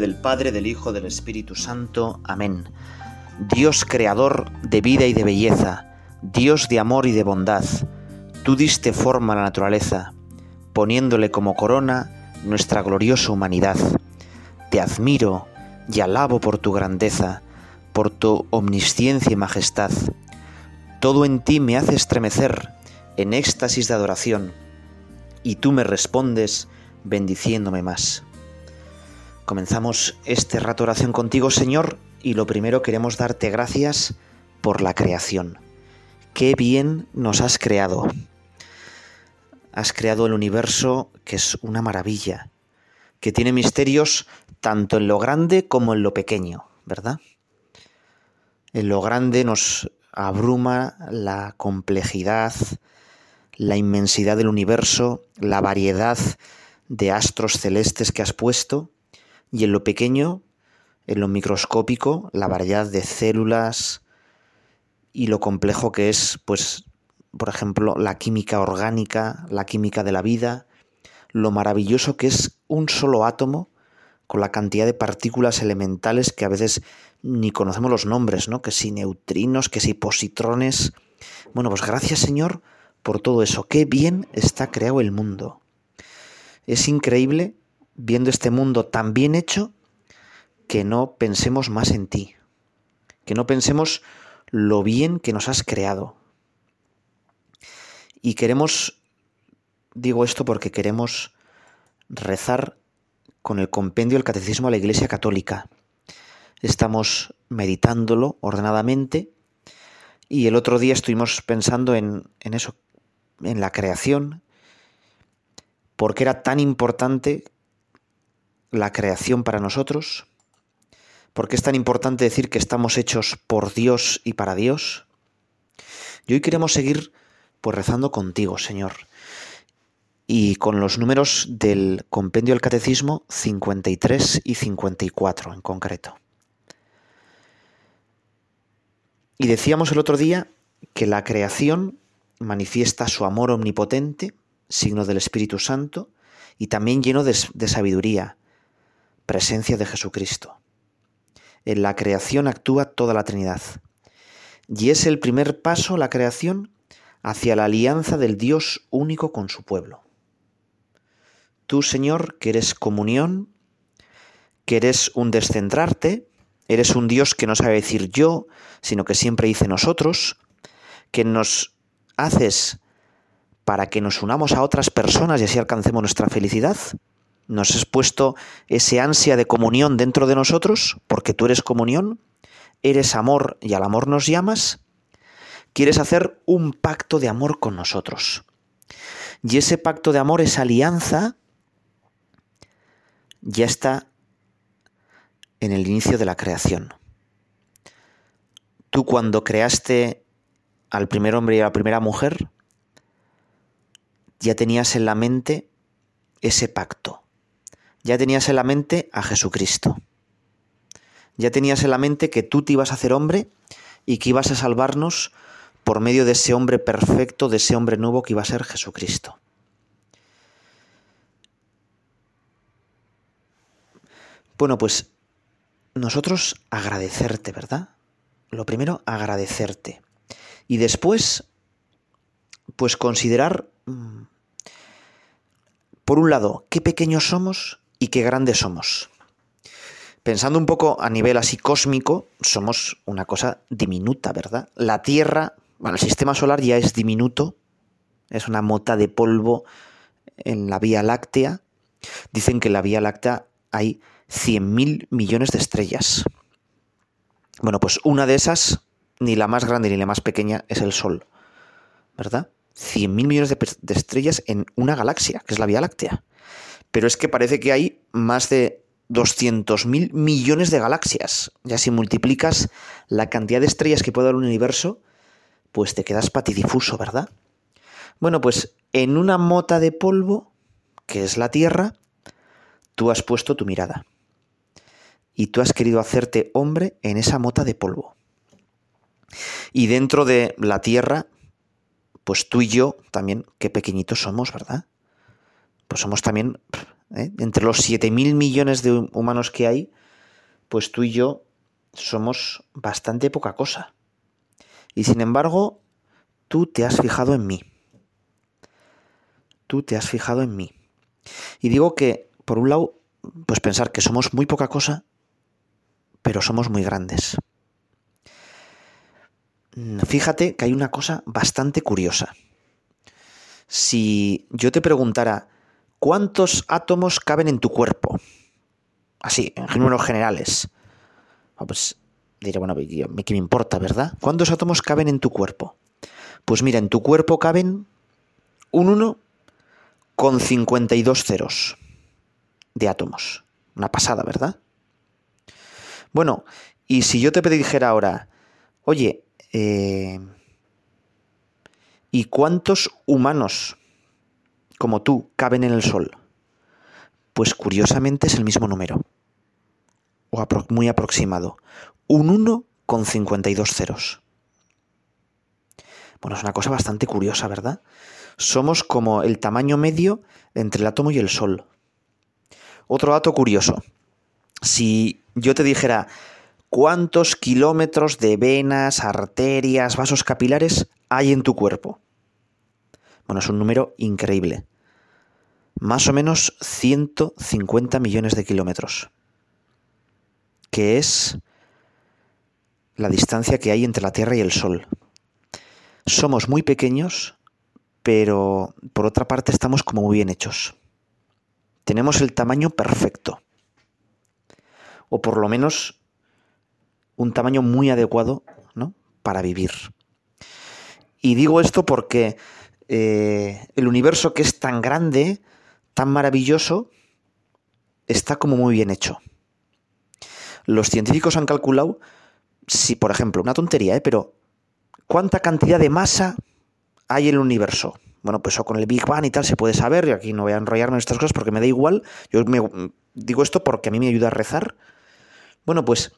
del Padre, del Hijo, del Espíritu Santo. Amén. Dios creador de vida y de belleza, Dios de amor y de bondad, tú diste forma a la naturaleza, poniéndole como corona nuestra gloriosa humanidad. Te admiro y alabo por tu grandeza, por tu omnisciencia y majestad. Todo en ti me hace estremecer en éxtasis de adoración, y tú me respondes bendiciéndome más. Comenzamos este rato oración contigo, Señor, y lo primero queremos darte gracias por la creación. Qué bien nos has creado. Has creado el universo que es una maravilla, que tiene misterios tanto en lo grande como en lo pequeño, ¿verdad? En lo grande nos abruma la complejidad, la inmensidad del universo, la variedad de astros celestes que has puesto, y en lo pequeño, en lo microscópico, la variedad de células y lo complejo que es, pues, por ejemplo, la química orgánica, la química de la vida, lo maravilloso que es un solo átomo con la cantidad de partículas elementales que a veces ni conocemos los nombres, ¿no? Que si neutrinos, que si positrones. Bueno, pues gracias Señor por todo eso. Qué bien está creado el mundo. Es increíble viendo este mundo tan bien hecho que no pensemos más en ti, que no pensemos lo bien que nos has creado. Y queremos, digo esto porque queremos rezar con el compendio del Catecismo de la Iglesia Católica. Estamos meditándolo ordenadamente y el otro día estuvimos pensando en, en eso, en la creación, porque era tan importante la creación para nosotros? ¿Por qué es tan importante decir que estamos hechos por Dios y para Dios? Y hoy queremos seguir pues rezando contigo, Señor. Y con los números del compendio del Catecismo 53 y 54 en concreto. Y decíamos el otro día que la creación manifiesta su amor omnipotente, signo del Espíritu Santo, y también lleno de, de sabiduría, presencia de Jesucristo. En la creación actúa toda la Trinidad. Y es el primer paso, la creación, hacia la alianza del Dios único con su pueblo. Tú, Señor, que eres comunión, que eres un descentrarte, eres un Dios que no sabe decir yo, sino que siempre dice nosotros, que nos haces para que nos unamos a otras personas y así alcancemos nuestra felicidad, nos has puesto ese ansia de comunión dentro de nosotros, porque tú eres comunión, eres amor y al amor nos llamas, quieres hacer un pacto de amor con nosotros. Y ese pacto de amor, esa alianza, ya está en el inicio de la creación. Tú cuando creaste al primer hombre y a la primera mujer, ya tenías en la mente ese pacto ya tenías en la mente a Jesucristo. Ya tenías en la mente que tú te ibas a hacer hombre y que ibas a salvarnos por medio de ese hombre perfecto, de ese hombre nuevo que iba a ser Jesucristo. Bueno, pues nosotros agradecerte, ¿verdad? Lo primero, agradecerte. Y después, pues considerar, mm, por un lado, qué pequeños somos y qué grandes somos. Pensando un poco a nivel así cósmico, somos una cosa diminuta, ¿verdad? La Tierra, bueno, el sistema solar ya es diminuto, es una mota de polvo en la Vía Láctea. Dicen que en la Vía Láctea hay 100.000 millones de estrellas. Bueno, pues una de esas, ni la más grande ni la más pequeña, es el Sol, ¿verdad? 100.000 millones de, de estrellas en una galaxia, que es la Vía Láctea pero es que parece que hay más de 200.000 millones de galaxias. Ya si multiplicas la cantidad de estrellas que puede dar un universo, pues te quedas patidifuso, ¿verdad? Bueno, pues en una mota de polvo, que es la Tierra, tú has puesto tu mirada. Y tú has querido hacerte hombre en esa mota de polvo. Y dentro de la Tierra, pues tú y yo también, qué pequeñitos somos, ¿verdad? Pues somos también ¿eh? Entre los 7.000 millones de humanos que hay, pues tú y yo somos bastante poca cosa. Y sin embargo, tú te has fijado en mí. Tú te has fijado en mí. Y digo que, por un lado, pues pensar que somos muy poca cosa, pero somos muy grandes. Fíjate que hay una cosa bastante curiosa. Si yo te preguntara, ¿cuántos átomos caben en tu cuerpo? Así, en números generales. Ah, pues diré, bueno, ¿qué me importa, verdad? ¿Cuántos átomos caben en tu cuerpo? Pues mira, en tu cuerpo caben un 1 con 52 ceros de átomos. Una pasada, ¿verdad? Bueno, y si yo te dijera ahora, oye, eh, ¿y cuántos humanos como tú caben en el Sol? Pues curiosamente es el mismo número, o muy aproximado, un 1 con 52 ceros. Bueno, es una cosa bastante curiosa, ¿verdad? Somos como el tamaño medio entre el átomo y el Sol. Otro dato curioso. Si yo te dijera cuántos kilómetros de venas, arterias, vasos capilares hay en tu cuerpo. Bueno, es un número increíble. Más o menos 150 millones de kilómetros. Que es la distancia que hay entre la Tierra y el Sol. Somos muy pequeños, pero por otra parte estamos como muy bien hechos. Tenemos el tamaño perfecto. O por lo menos un tamaño muy adecuado ¿no? para vivir. Y digo esto porque eh, el universo que es tan grande, tan maravilloso, está como muy bien hecho. Los científicos han calculado si, por ejemplo, una tontería, ¿eh? pero ¿cuánta cantidad de masa hay en el universo? Bueno, pues con el Big Bang y tal se puede saber, y aquí no voy a enrollarme en estas cosas porque me da igual. Yo digo esto porque a mí me ayuda a rezar. Bueno, pues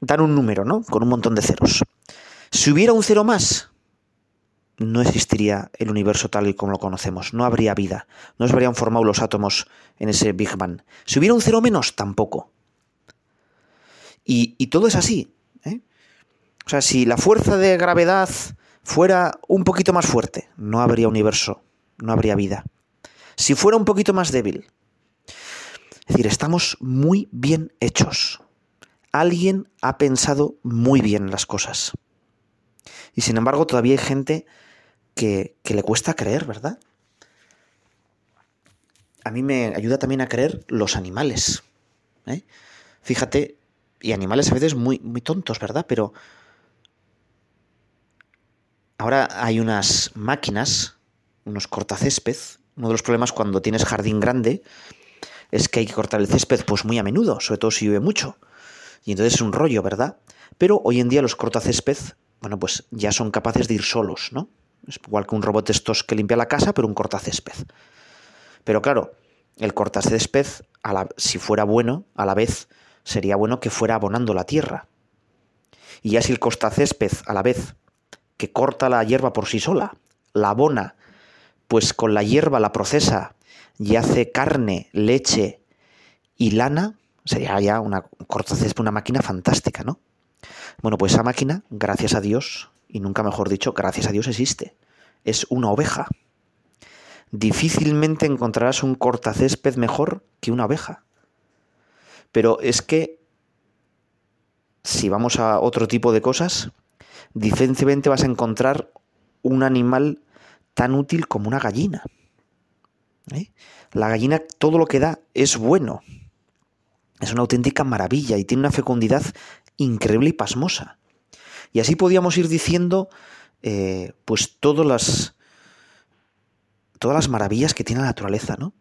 dan un número, ¿no? Con un montón de ceros. Si hubiera un cero más, no existiría el universo tal y como lo conocemos, no habría vida, no se habrían formado los átomos en ese Big Bang. Si hubiera un cero menos, tampoco. Y, todo es así. ¿eh? O sea, si la fuerza de gravedad fuera un poquito más fuerte, no habría universo, no habría vida. Si fuera un poquito más débil. Es decir, estamos muy bien hechos alguien ha pensado muy bien las cosas. Y sin embargo todavía hay gente que, le cuesta creer, ¿verdad? A mí me ayuda también a creer los animales. ¿eh? Fíjate, y animales a veces muy, muy tontos, ¿verdad? Pero ahora hay unas máquinas, unos cortacésped. Uno de los problemas cuando tienes jardín grande es que hay que cortar el césped pues muy a menudo, sobre todo si llueve mucho y entonces es un rollo, ¿verdad? Pero hoy en día los cortacésped, bueno, pues ya son capaces de ir solos, ¿no? Es igual que un robot estos que limpia la casa, pero un cortacésped. Pero claro, el cortacésped, a la, si fuera bueno, a la vez sería bueno que fuera abonando la tierra. Y ya si el cortacésped, a la vez que corta la hierba por sí sola, la abona, pues con la hierba la procesa y hace carne, leche y lana, Sería ya una cortacésped, una máquina fantástica, ¿no? Bueno, pues esa máquina, gracias a Dios, y nunca mejor dicho, gracias a Dios existe. Es una oveja. Difícilmente encontrarás un cortacésped mejor que una oveja. Pero es que, si vamos a otro tipo de cosas, difícilmente vas a encontrar un animal tan útil como una gallina. ¿eh? La gallina todo lo que da es bueno. Es una auténtica maravilla y tiene una fecundidad increíble y pasmosa. Y así podíamos ir diciendo, eh, pues todas las, todas las maravillas que tiene la naturaleza, ¿no?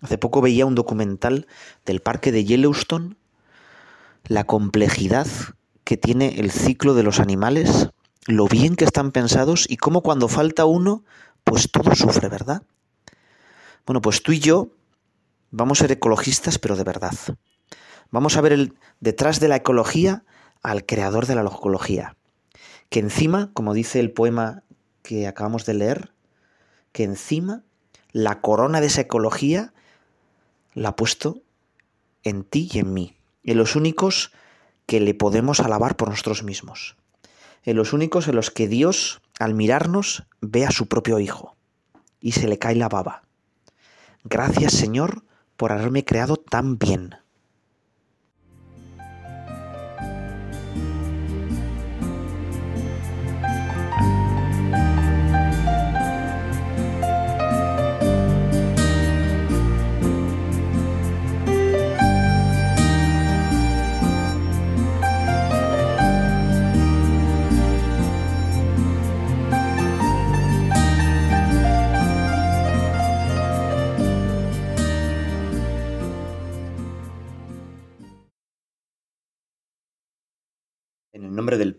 Hace poco veía un documental del parque de Yellowstone, la complejidad que tiene el ciclo de los animales, lo bien que están pensados y cómo cuando falta uno, pues todo sufre, ¿verdad? Bueno, pues tú y yo vamos a ser ecologistas, pero de verdad. Vamos a ver el, detrás de la ecología al creador de la ecología, que encima, como dice el poema que acabamos de leer, que encima la corona de esa ecología la ha puesto en ti y en mí, en los únicos que le podemos alabar por nosotros mismos, en los únicos en los que Dios, al mirarnos, ve a su propio Hijo y se le cae la baba. Gracias Señor por haberme creado tan bien.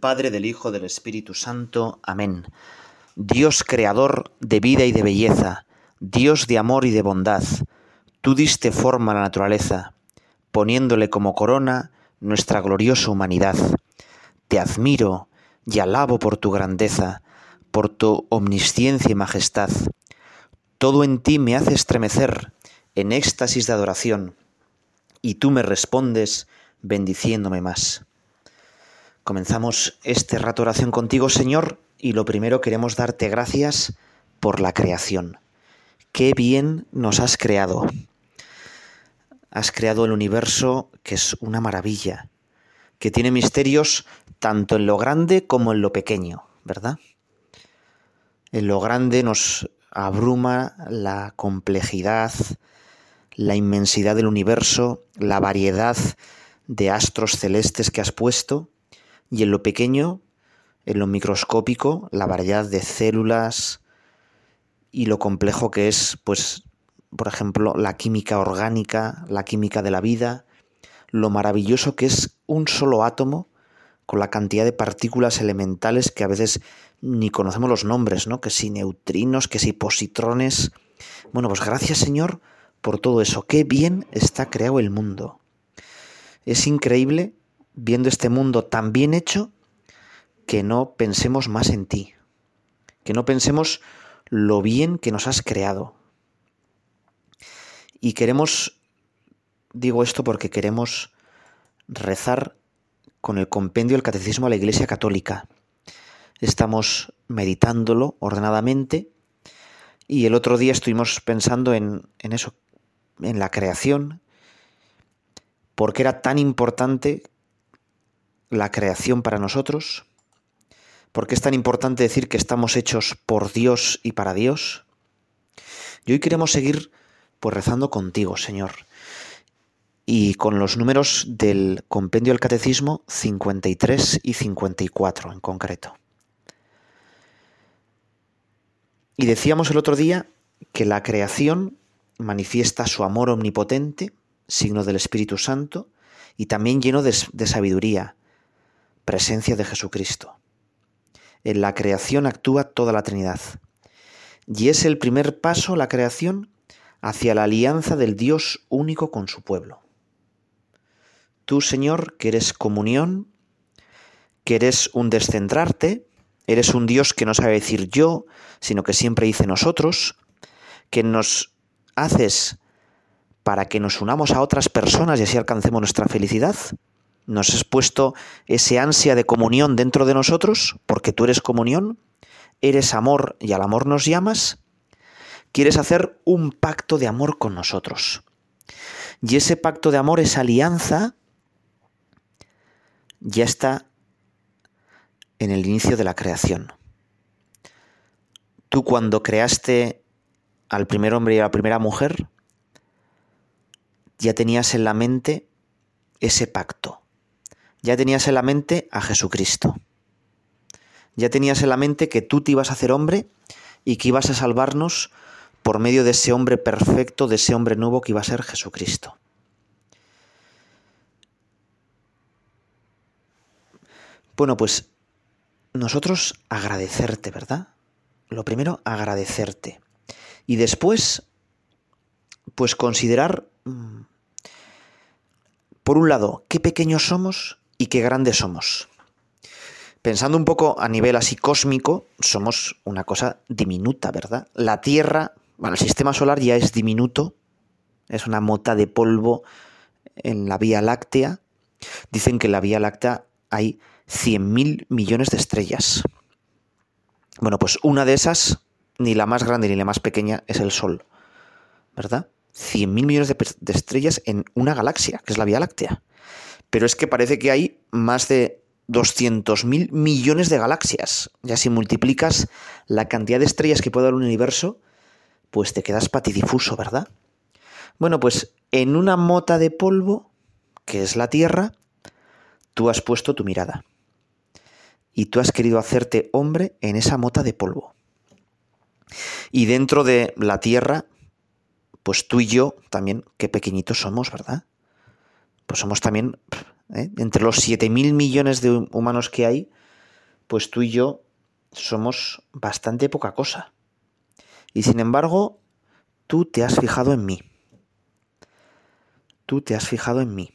Padre, del Hijo, del Espíritu Santo. Amén. Dios creador de vida y de belleza, Dios de amor y de bondad, tú diste forma a la naturaleza, poniéndole como corona nuestra gloriosa humanidad. Te admiro y alabo por tu grandeza, por tu omnisciencia y majestad. Todo en ti me hace estremecer en éxtasis de adoración, y tú me respondes bendiciéndome más. Comenzamos este rato oración contigo, Señor, y lo primero queremos darte gracias por la creación. Qué bien nos has creado. Has creado el universo que es una maravilla, que tiene misterios tanto en lo grande como en lo pequeño, ¿verdad? En lo grande nos abruma la complejidad, la inmensidad del universo, la variedad de astros celestes que has puesto, y en lo pequeño, en lo microscópico, la variedad de células y lo complejo que es, pues, por ejemplo, la química orgánica, la química de la vida, lo maravilloso que es un solo átomo con la cantidad de partículas elementales que a veces ni conocemos los nombres, ¿no? Que si neutrinos, que si positrones. Bueno, pues gracias Señor por todo eso. Qué bien está creado el mundo. Es increíble viendo este mundo tan bien hecho, que no pensemos más en ti, que no pensemos lo bien que nos has creado. Y queremos, digo esto porque queremos rezar con el compendio del Catecismo de la Iglesia Católica. Estamos meditándolo ordenadamente y el otro día estuvimos pensando en, en eso, en la creación, porque era tan importante la creación para nosotros? ¿Por qué es tan importante decir que estamos hechos por Dios y para Dios? Y hoy queremos seguir pues rezando contigo, Señor. Y con los números del compendio del catecismo 53 y 54 en concreto. Y decíamos el otro día que la creación manifiesta su amor omnipotente, signo del Espíritu Santo, y también lleno de, de sabiduría, presencia de Jesucristo. En la creación actúa toda la Trinidad. Y es el primer paso, la creación, hacia la alianza del Dios único con su pueblo. Tú, Señor, que eres comunión, que eres un descentrarte, eres un Dios que no sabe decir yo, sino que siempre dice nosotros, que nos haces para que nos unamos a otras personas y así alcancemos nuestra felicidad, nos has puesto ese ansia de comunión dentro de nosotros, porque tú eres comunión, eres amor y al amor nos llamas, quieres hacer un pacto de amor con nosotros. Y ese pacto de amor, esa alianza, ya está en el inicio de la creación. Tú cuando creaste al primer hombre y a la primera mujer, ya tenías en la mente ese pacto ya tenías en la mente a Jesucristo. Ya tenías en la mente que tú te ibas a hacer hombre y que ibas a salvarnos por medio de ese hombre perfecto, de ese hombre nuevo que iba a ser Jesucristo. Bueno, pues nosotros agradecerte, ¿verdad? Lo primero, agradecerte. Y después, pues considerar, mm, por un lado, qué pequeños somos y qué grandes somos. Pensando un poco a nivel así cósmico, somos una cosa diminuta, ¿verdad? La Tierra, bueno, el sistema solar ya es diminuto es una mota de polvo en la Vía Láctea. Dicen que en la Vía Láctea hay 100.000 millones de estrellas. Bueno, pues una de esas, ni la más grande ni la más pequeña, es el Sol. ¿Verdad? 100.000 millones de, de, estrellas en una galaxia, que es la Vía Láctea. Pero es que parece que hay más de 200.000 millones de galaxias. Ya si multiplicas la cantidad de estrellas que puede dar un universo, pues te quedas patidifuso, ¿verdad? Bueno, pues en una mota de polvo, que es la Tierra, tú has puesto tu mirada. Y tú has querido hacerte hombre en esa mota de polvo. Y dentro de la Tierra, pues tú y yo también, qué pequeñitos somos, ¿verdad? Pues somos también, ¿eh? entre los 7.000 millones de humanos que hay, pues tú y yo somos bastante poca cosa. Y sin embargo, tú te has fijado en mí. Tú te has fijado en mí.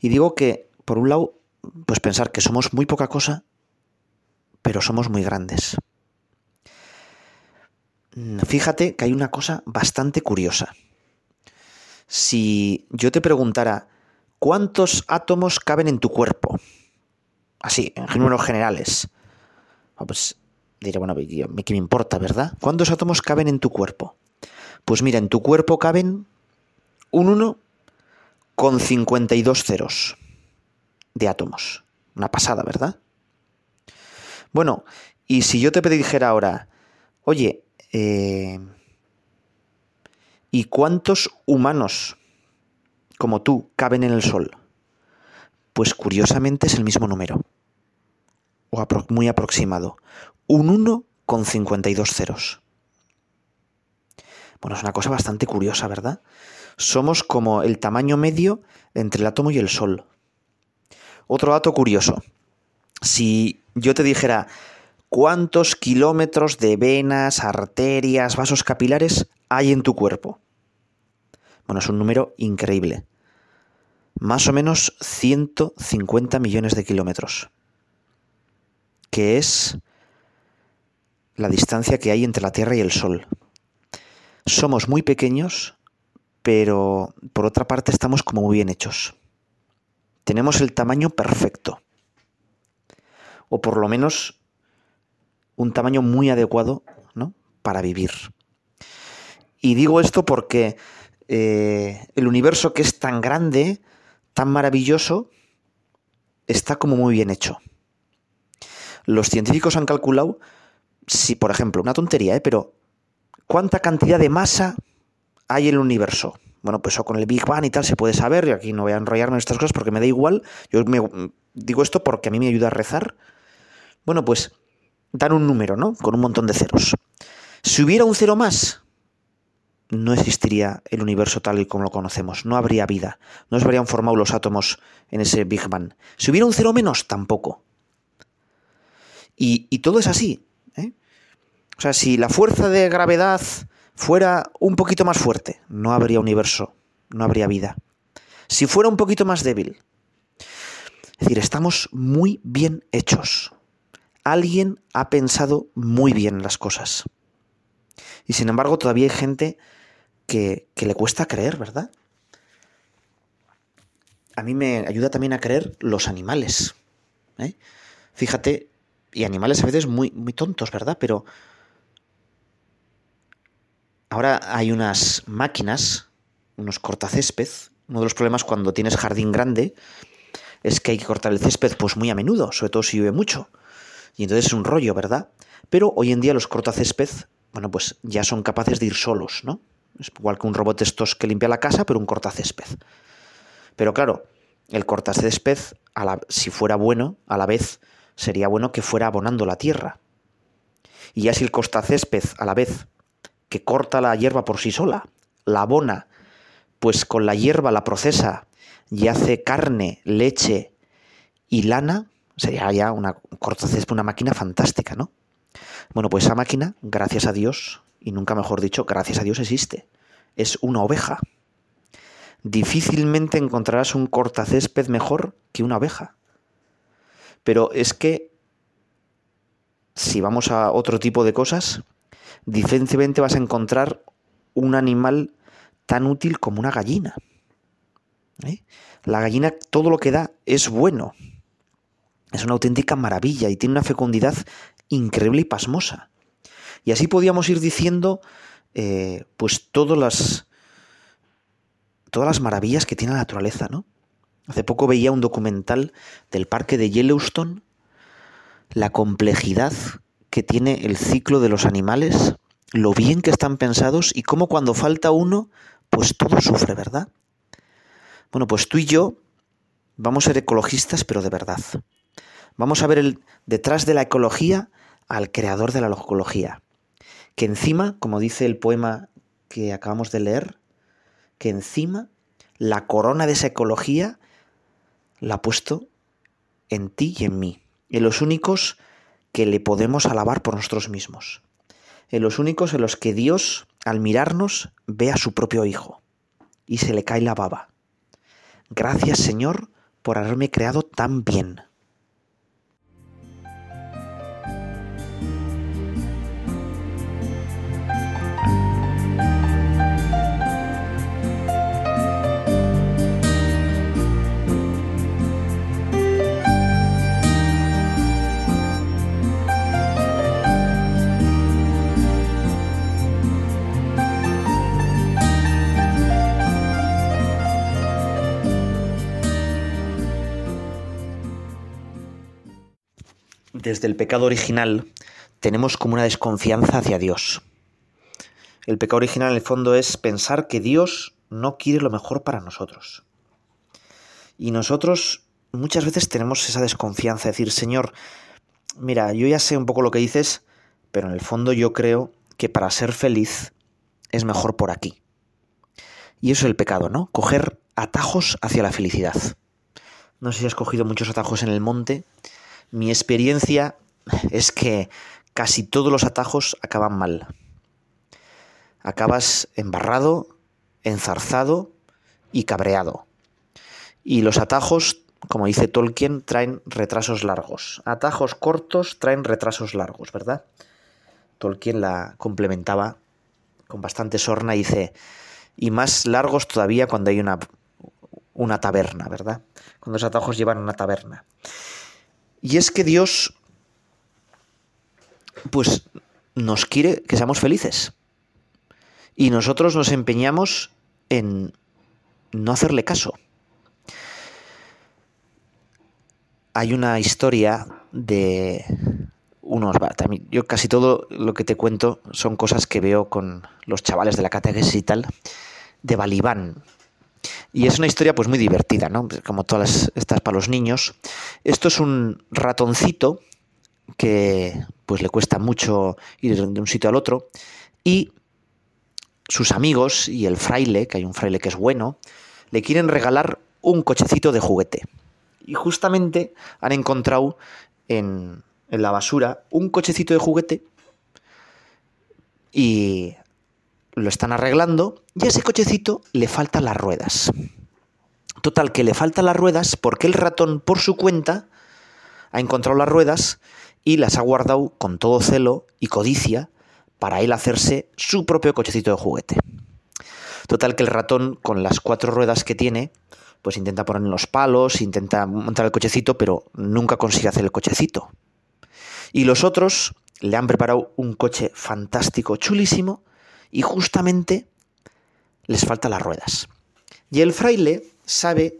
Y digo que, por un lado, pues pensar que somos muy poca cosa, pero somos muy grandes. Mm, fíjate que hay una cosa bastante curiosa. Si yo te preguntara, ¿cuántos átomos caben en tu cuerpo? Así, en números generales. Ah, pues diré, bueno, ¿qué me importa, verdad? ¿Cuántos átomos caben en tu cuerpo? Pues mira, en tu cuerpo caben un 1 con 52 ceros de átomos. Una pasada, ¿verdad? Bueno, y si yo te dijera ahora, oye, eh, ¿y cuántos humanos como tú caben en el Sol? Pues curiosamente es el mismo número, o muy aproximado, un 1 con 52 ceros. Bueno, es una cosa bastante curiosa, ¿verdad? Somos como el tamaño medio entre el átomo y el Sol. Otro dato curioso. Si yo te dijera cuántos kilómetros de venas, arterias, vasos capilares hay en tu cuerpo. Bueno, es un número increíble. Más o menos 150 millones de kilómetros. Que es la distancia que hay entre la Tierra y el Sol. Somos muy pequeños, pero por otra parte estamos como muy bien hechos. Tenemos el tamaño perfecto. O por lo menos un tamaño muy adecuado ¿no? para vivir. Y digo esto porque eh, el universo que es tan grande, tan maravilloso, está como muy bien hecho. Los científicos han calculado si, por ejemplo, una tontería, ¿eh? pero ¿cuánta cantidad de masa hay en el universo? Bueno, pues con el Big Bang y tal se puede saber, y aquí no voy a enrollarme en estas cosas porque me da igual. Yo me, digo esto porque a mí me ayuda a rezar. Bueno, pues dan un número, ¿no? Con un montón de ceros. Si hubiera un cero más, no existiría el universo tal y como lo conocemos, no habría vida, no se habrían formado los átomos en ese Big Bang. Si hubiera un cero menos, tampoco. Y, y todo es así. ¿eh? O sea, si la fuerza de gravedad fuera un poquito más fuerte, no habría universo, no habría vida. Si fuera un poquito más débil, es decir, estamos muy bien hechos. Alguien ha pensado muy bien las cosas. Y sin embargo, todavía hay gente que, le cuesta creer, ¿verdad? A mí me ayuda también a creer los animales. ¿eh? Fíjate, y animales a veces muy, muy tontos, ¿verdad? Pero ahora hay unas máquinas, unos cortacésped. Uno de los problemas cuando tienes jardín grande es que hay que cortar el césped pues muy a menudo, sobre todo si llueve mucho. Y entonces es un rollo, ¿verdad? Pero hoy en día los cortacésped, bueno, pues ya son capaces de ir solos, ¿no? Es igual que un robot estos que limpia la casa, pero un cortacésped. Pero claro, el cortacésped, a la, si fuera bueno, a la vez sería bueno que fuera abonando la tierra. Y ya si el cortacésped, a la vez que corta la hierba por sí sola, la abona, pues con la hierba la procesa y hace carne, leche y lana, sería ya una cortacésped, una máquina fantástica, ¿no? Bueno, pues esa máquina, gracias a Dios, y nunca mejor dicho, gracias a Dios existe. Es una oveja. Difícilmente encontrarás un cortacésped mejor que una oveja. Pero es que, si vamos a otro tipo de cosas, difícilmente vas a encontrar un animal tan útil como una gallina. ¿eh? La gallina todo lo que da es bueno. Es una auténtica maravilla y tiene una fecundidad increíble y pasmosa. Y así podíamos ir diciendo eh, pues todas las, todas las maravillas que tiene la naturaleza, ¿no? Hace poco veía un documental del parque de Yellowstone, la complejidad que tiene el ciclo de los animales, lo bien que están pensados y cómo cuando falta uno, pues todo sufre, ¿verdad? Bueno, pues tú y yo vamos a ser ecologistas, pero de verdad. Vamos a ver el, detrás de la ecología al creador de la ecología, que encima, como dice el poema que acabamos de leer, que encima la corona de esa ecología la ha puesto en ti y en mí, en los únicos que le podemos alabar por nosotros mismos, en los únicos en los que Dios, al mirarnos, ve a su propio Hijo y se le cae la baba. Gracias Señor por haberme creado tan bien. Desde el pecado original tenemos como una desconfianza hacia Dios. El pecado original en el fondo es pensar que Dios no quiere lo mejor para nosotros. Y nosotros muchas veces tenemos esa desconfianza, decir, Señor, mira, yo ya sé un poco lo que dices, pero en el fondo yo creo que para ser feliz es mejor por aquí. Y eso es el pecado, ¿no? Coger atajos hacia la felicidad. No sé si has cogido muchos atajos en el monte mi experiencia es que casi todos los atajos acaban mal. Acabas embarrado, enzarzado y cabreado. Y los atajos, como dice Tolkien, traen retrasos largos. Atajos cortos traen retrasos largos, ¿verdad? Tolkien la complementaba con bastante sorna y dice, y más largos todavía cuando hay una, una taberna, ¿verdad? Cuando los atajos llevan una taberna. Y es que Dios, pues, nos quiere que seamos felices. Y nosotros nos empeñamos en no hacerle caso. Hay una historia de unos... Yo casi todo lo que te cuento son cosas que veo con los chavales de la catequesis y tal, de Balibán. Y es una historia pues muy divertida, ¿no? Como todas estas para los niños. Esto es un ratoncito que pues le cuesta mucho ir de un sitio al otro y sus amigos y el fraile, que hay un fraile que es bueno, le quieren regalar un cochecito de juguete. Y justamente han encontrado en, en la basura un cochecito de juguete y lo están arreglando y a ese cochecito le faltan las ruedas. Total, que le faltan las ruedas porque el ratón por su cuenta ha encontrado las ruedas y las ha guardado con todo celo y codicia para él hacerse su propio cochecito de juguete. Total que el ratón con las cuatro ruedas que tiene, pues intenta poner los palos, intenta montar el cochecito, pero nunca consigue hacer el cochecito. Y los otros le han preparado un coche fantástico, chulísimo, y justamente les faltan las ruedas. Y el fraile sabe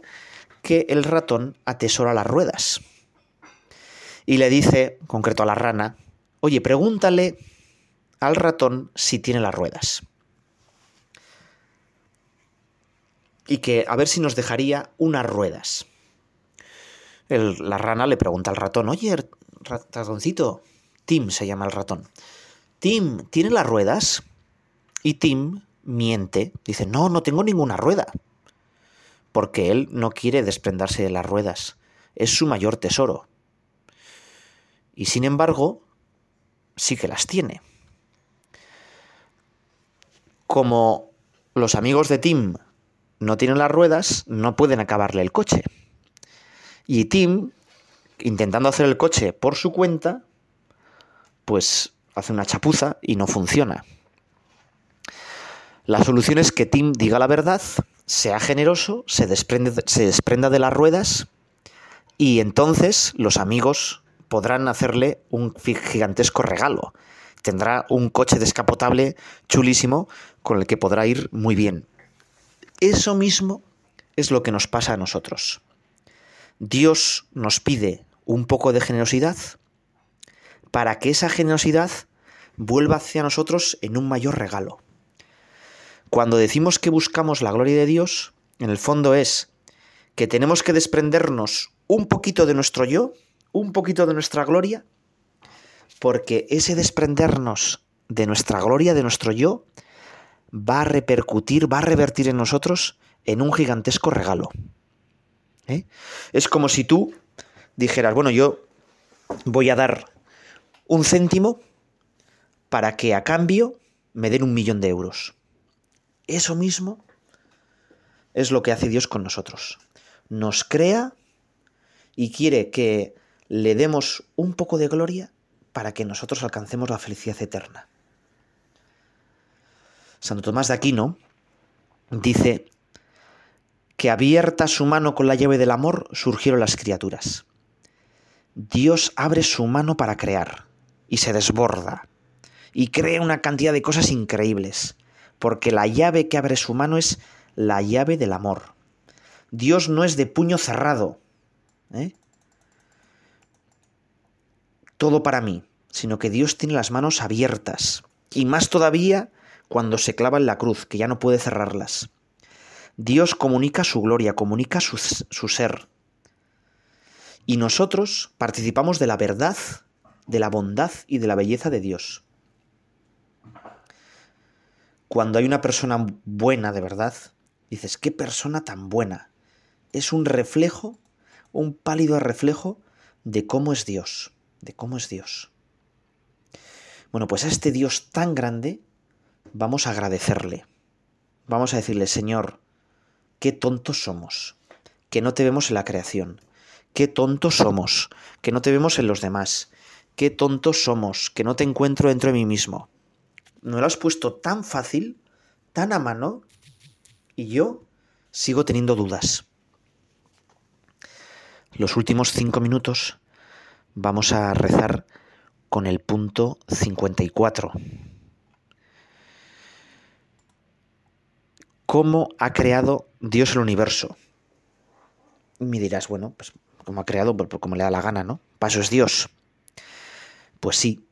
que el ratón atesora las ruedas. Y le dice, concreto a la rana, oye, pregúntale al ratón si tiene las ruedas. Y que a ver si nos dejaría unas ruedas. la rana le pregunta al ratón, oye, ratoncito, Tim se llama el ratón. Tim, ¿tiene las ruedas? Y Tim miente, dice, no, no tengo ninguna rueda. Porque él no quiere desprenderse de las ruedas. Es su mayor tesoro. Y sin embargo, sí que las tiene. Como los amigos de Tim no tienen las ruedas, no pueden acabarle el coche. Y Tim, intentando hacer el coche por su cuenta, pues hace una chapuza y no funciona. La solución es que Tim diga la verdad, sea generoso, se, desprenda de las ruedas y entonces los amigos podrán hacerle un gigantesco regalo. Tendrá un coche descapotable chulísimo con el que podrá ir muy bien. Eso mismo es lo que nos pasa a nosotros. Dios nos pide un poco de generosidad para que esa generosidad vuelva hacia nosotros en un mayor regalo. Cuando decimos que buscamos la gloria de Dios, en el fondo es que tenemos que desprendernos un poquito de nuestro yo un poquito de nuestra gloria, porque ese desprendernos de nuestra gloria, de nuestro yo, va a repercutir, va a revertir en nosotros en un gigantesco regalo. ¿Eh? Es como si tú dijeras, bueno, yo voy a dar un céntimo para que a cambio me den un millón de euros. Eso mismo es lo que hace Dios con nosotros. Nos crea y quiere que le demos un poco de gloria para que nosotros alcancemos la felicidad eterna. Santo Tomás de Aquino dice que abierta su mano con la llave del amor surgieron las criaturas. Dios abre su mano para crear y se desborda y crea una cantidad de cosas increíbles, porque la llave que abre su mano es la llave del amor. Dios no es de puño cerrado, ¿eh? todo para mí, sino que Dios tiene las manos abiertas, y más todavía cuando se clava en la cruz, que ya no puede cerrarlas. Dios comunica su gloria, comunica su, su ser. Y nosotros participamos de la verdad, de la bondad y de la belleza de Dios. Cuando hay una persona buena de verdad, dices, qué persona tan buena. Es un reflejo, un pálido reflejo de cómo es Dios de cómo es Dios. Bueno, pues a este Dios tan grande vamos a agradecerle. Vamos a decirle, Señor, qué tontos somos, que no te vemos en la creación. Qué tontos somos, que no te vemos en los demás. Qué tontos somos, que no te encuentro dentro de mí mismo. Me lo has puesto tan fácil, tan a mano, y yo sigo teniendo dudas. Los últimos cinco minutos vamos a rezar con el punto 54. ¿Cómo ha creado Dios el universo? Y me dirás, bueno, pues como ha creado, pues, pues, como le da la gana, ¿no? Paso es Dios. Pues sí,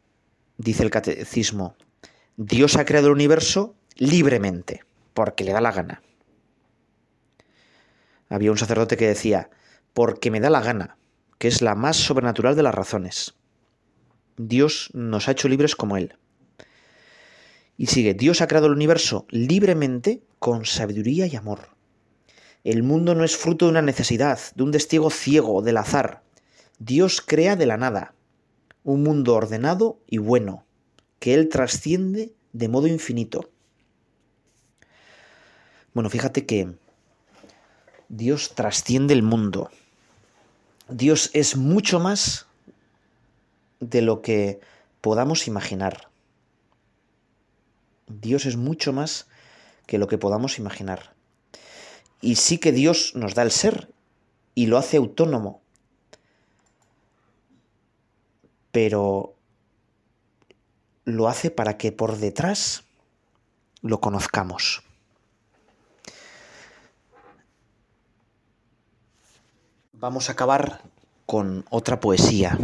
dice el catecismo, Dios ha creado el universo libremente, porque le da la gana. Había un sacerdote que decía, porque me da la gana, que es la más sobrenatural de las razones. Dios nos ha hecho libres como Él. Y sigue, Dios ha creado el universo libremente con sabiduría y amor. El mundo no es fruto de una necesidad, de un testigo ciego, del azar. Dios crea de la nada, un mundo ordenado y bueno, que Él trasciende de modo infinito. Bueno, fíjate que Dios trasciende el mundo. Dios es mucho más de lo que podamos imaginar. Dios es mucho más que lo que podamos imaginar. Y sí que Dios nos da el ser y lo hace autónomo. Pero lo hace para que por detrás lo conozcamos. Vamos a acabar con otra poesía.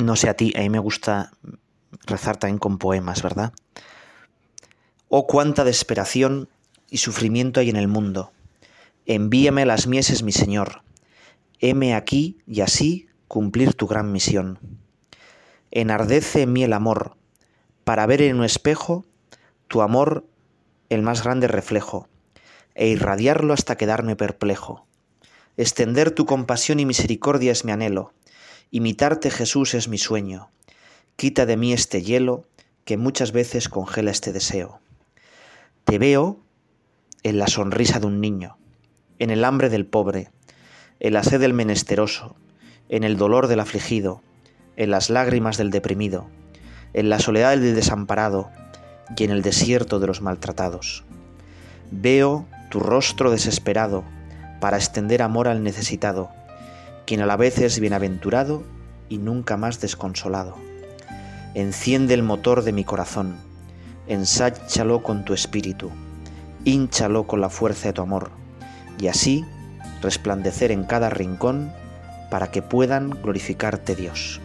No sé a ti, a mí me gusta rezar también con poemas, ¿verdad? Oh, cuánta desesperación y sufrimiento hay en el mundo. Envíame las mieses, mi Señor. Heme aquí y así cumplir tu gran misión. Enardece en mí el amor, para ver en un espejo tu amor el más grande reflejo, e irradiarlo hasta quedarme perplejo Extender tu compasión y misericordia es mi anhelo. Imitarte, Jesús, es mi sueño. Quita de mí este hielo que muchas veces congela este deseo. Te veo en la sonrisa de un niño, en el hambre del pobre, en la sed del menesteroso, en el dolor del afligido, en las lágrimas del deprimido, en la soledad del desamparado, y en el desierto de los maltratados. Veo tu rostro desesperado para extender amor al necesitado, quien a la vez es bienaventurado y nunca más desconsolado. Enciende el motor de mi corazón, ensáchalo con tu espíritu, hínchalo con la fuerza de tu amor, y así resplandecer en cada rincón para que puedan glorificarte Dios.